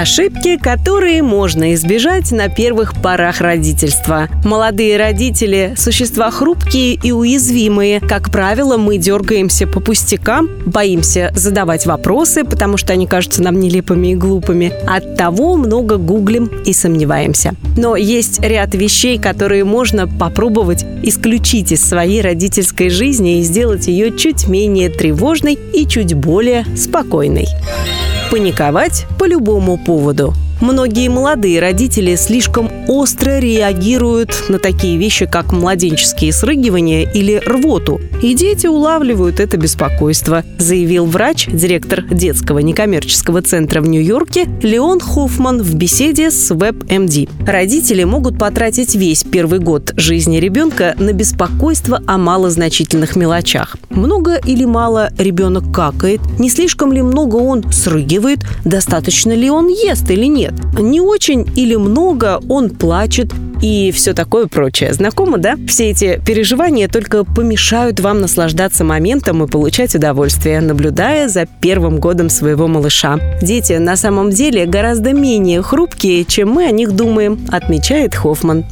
Ошибки, которые можно избежать на первых порах родительства. Молодые родители – существа хрупкие и уязвимые. Как правило, мы дергаемся по пустякам, боимся задавать вопросы, потому что они кажутся нам нелепыми и глупыми. От того много гуглим и сомневаемся. Но есть ряд вещей, которые можно попробовать исключить из своей родительской жизни и сделать ее чуть менее тревожной и чуть более спокойной. Паниковать по любому поводу. Многие молодые родители слишком остро реагируют на такие вещи, как младенческие срыгивания или рвоту, и дети улавливают это беспокойство, заявил врач, директор детского некоммерческого центра в Нью-Йорке Леон Хоффман в беседе с WebMD. Родители могут потратить весь первый год жизни ребенка на беспокойство о малозначительных мелочах. Много или мало ребенок какает, не слишком ли много он срыгивает, достаточно ли он ест или нет нет. Не очень или много он плачет, и все такое прочее. Знакомо, да? Все эти переживания только помешают вам наслаждаться моментом и получать удовольствие, наблюдая за первым годом своего малыша. Дети на самом деле гораздо менее хрупкие, чем мы о них думаем, отмечает Хоффман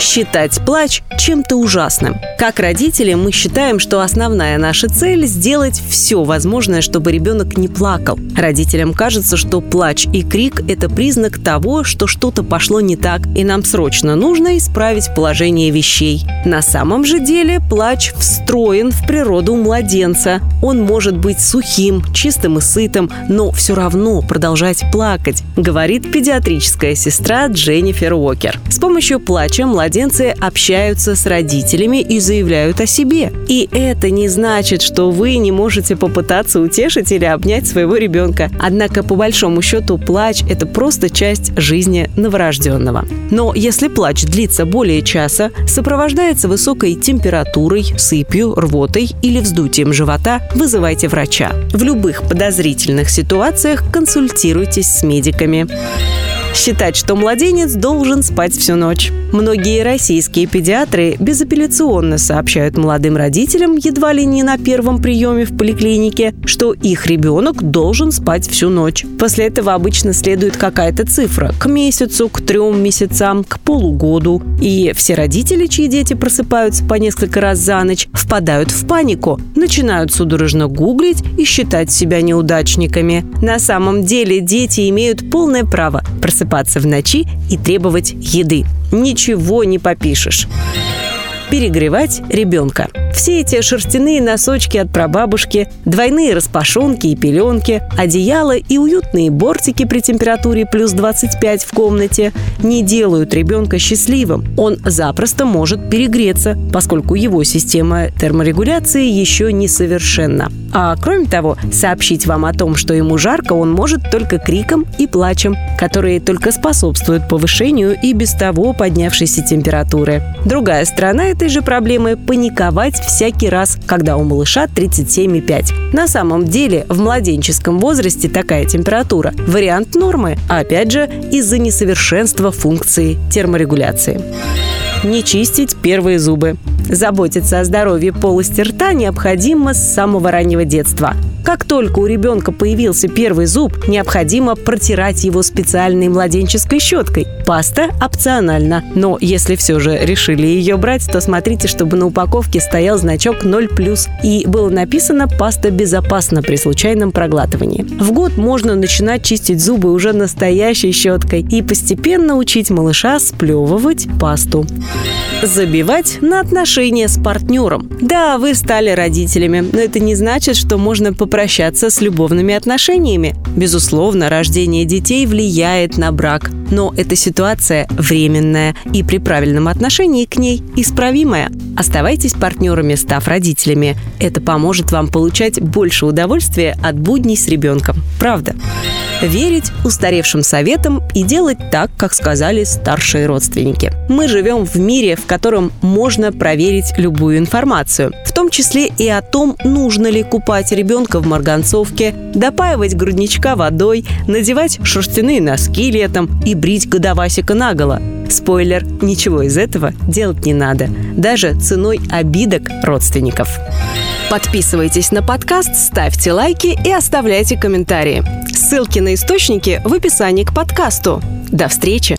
считать плач чем-то ужасным. Как родители мы считаем, что основная наша цель – сделать все возможное, чтобы ребенок не плакал. Родителям кажется, что плач и крик – это признак того, что что-то пошло не так, и нам срочно нужно исправить положение вещей. На самом же деле плач встроен в природу младенца. Он может быть сухим, чистым и сытым, но все равно продолжать плакать, говорит педиатрическая сестра Дженнифер Уокер. С помощью плача младенец младенцы общаются с родителями и заявляют о себе. И это не значит, что вы не можете попытаться утешить или обнять своего ребенка. Однако, по большому счету, плач – это просто часть жизни новорожденного. Но если плач длится более часа, сопровождается высокой температурой, сыпью, рвотой или вздутием живота, вызывайте врача. В любых подозрительных ситуациях консультируйтесь с медиками считать, что младенец должен спать всю ночь. Многие российские педиатры безапелляционно сообщают молодым родителям едва ли не на первом приеме в поликлинике, что их ребенок должен спать всю ночь. После этого обычно следует какая-то цифра к месяцу, к трем месяцам, к полугоду. И все родители, чьи дети просыпаются по несколько раз за ночь, впадают в панику, начинают судорожно гуглить и считать себя неудачниками. На самом деле дети имеют полное право просыпаться просыпаться в ночи и требовать еды. Ничего не попишешь перегревать ребенка. Все эти шерстяные носочки от прабабушки, двойные распашонки и пеленки, одеяло и уютные бортики при температуре плюс 25 в комнате не делают ребенка счастливым. Он запросто может перегреться, поскольку его система терморегуляции еще несовершенна. А кроме того, сообщить вам о том, что ему жарко, он может только криком и плачем, которые только способствуют повышению и без того поднявшейся температуры. Другая сторона этой же проблемы – паниковать всякий раз, когда у малыша 37,5. На самом деле, в младенческом возрасте такая температура – вариант нормы, а опять же из-за несовершенства функции терморегуляции. Не чистить первые зубы. Заботиться о здоровье полости рта необходимо с самого раннего детства. Как только у ребенка появился первый зуб, необходимо протирать его специальной младенческой щеткой. Паста опциональна, но если все же решили ее брать, то смотрите, чтобы на упаковке стоял значок 0+, и было написано «паста безопасна при случайном проглатывании». В год можно начинать чистить зубы уже настоящей щеткой и постепенно учить малыша сплевывать пасту. Забивать на отношения с партнером. Да, вы стали родителями, но это не значит, что можно попросить прощаться с любовными отношениями. Безусловно, рождение детей влияет на брак, но эта ситуация временная и при правильном отношении к ней исправимая. Оставайтесь партнерами, став родителями. Это поможет вам получать больше удовольствия от будней с ребенком. Правда верить устаревшим советам и делать так, как сказали старшие родственники. Мы живем в мире, в котором можно проверить любую информацию, том числе и о том, нужно ли купать ребенка в марганцовке, допаивать грудничка водой, надевать шерстяные носки летом и брить годовасика наголо. Спойлер, ничего из этого делать не надо, даже ценой обидок родственников. Подписывайтесь на подкаст, ставьте лайки и оставляйте комментарии. Ссылки на источники в описании к подкасту. До встречи!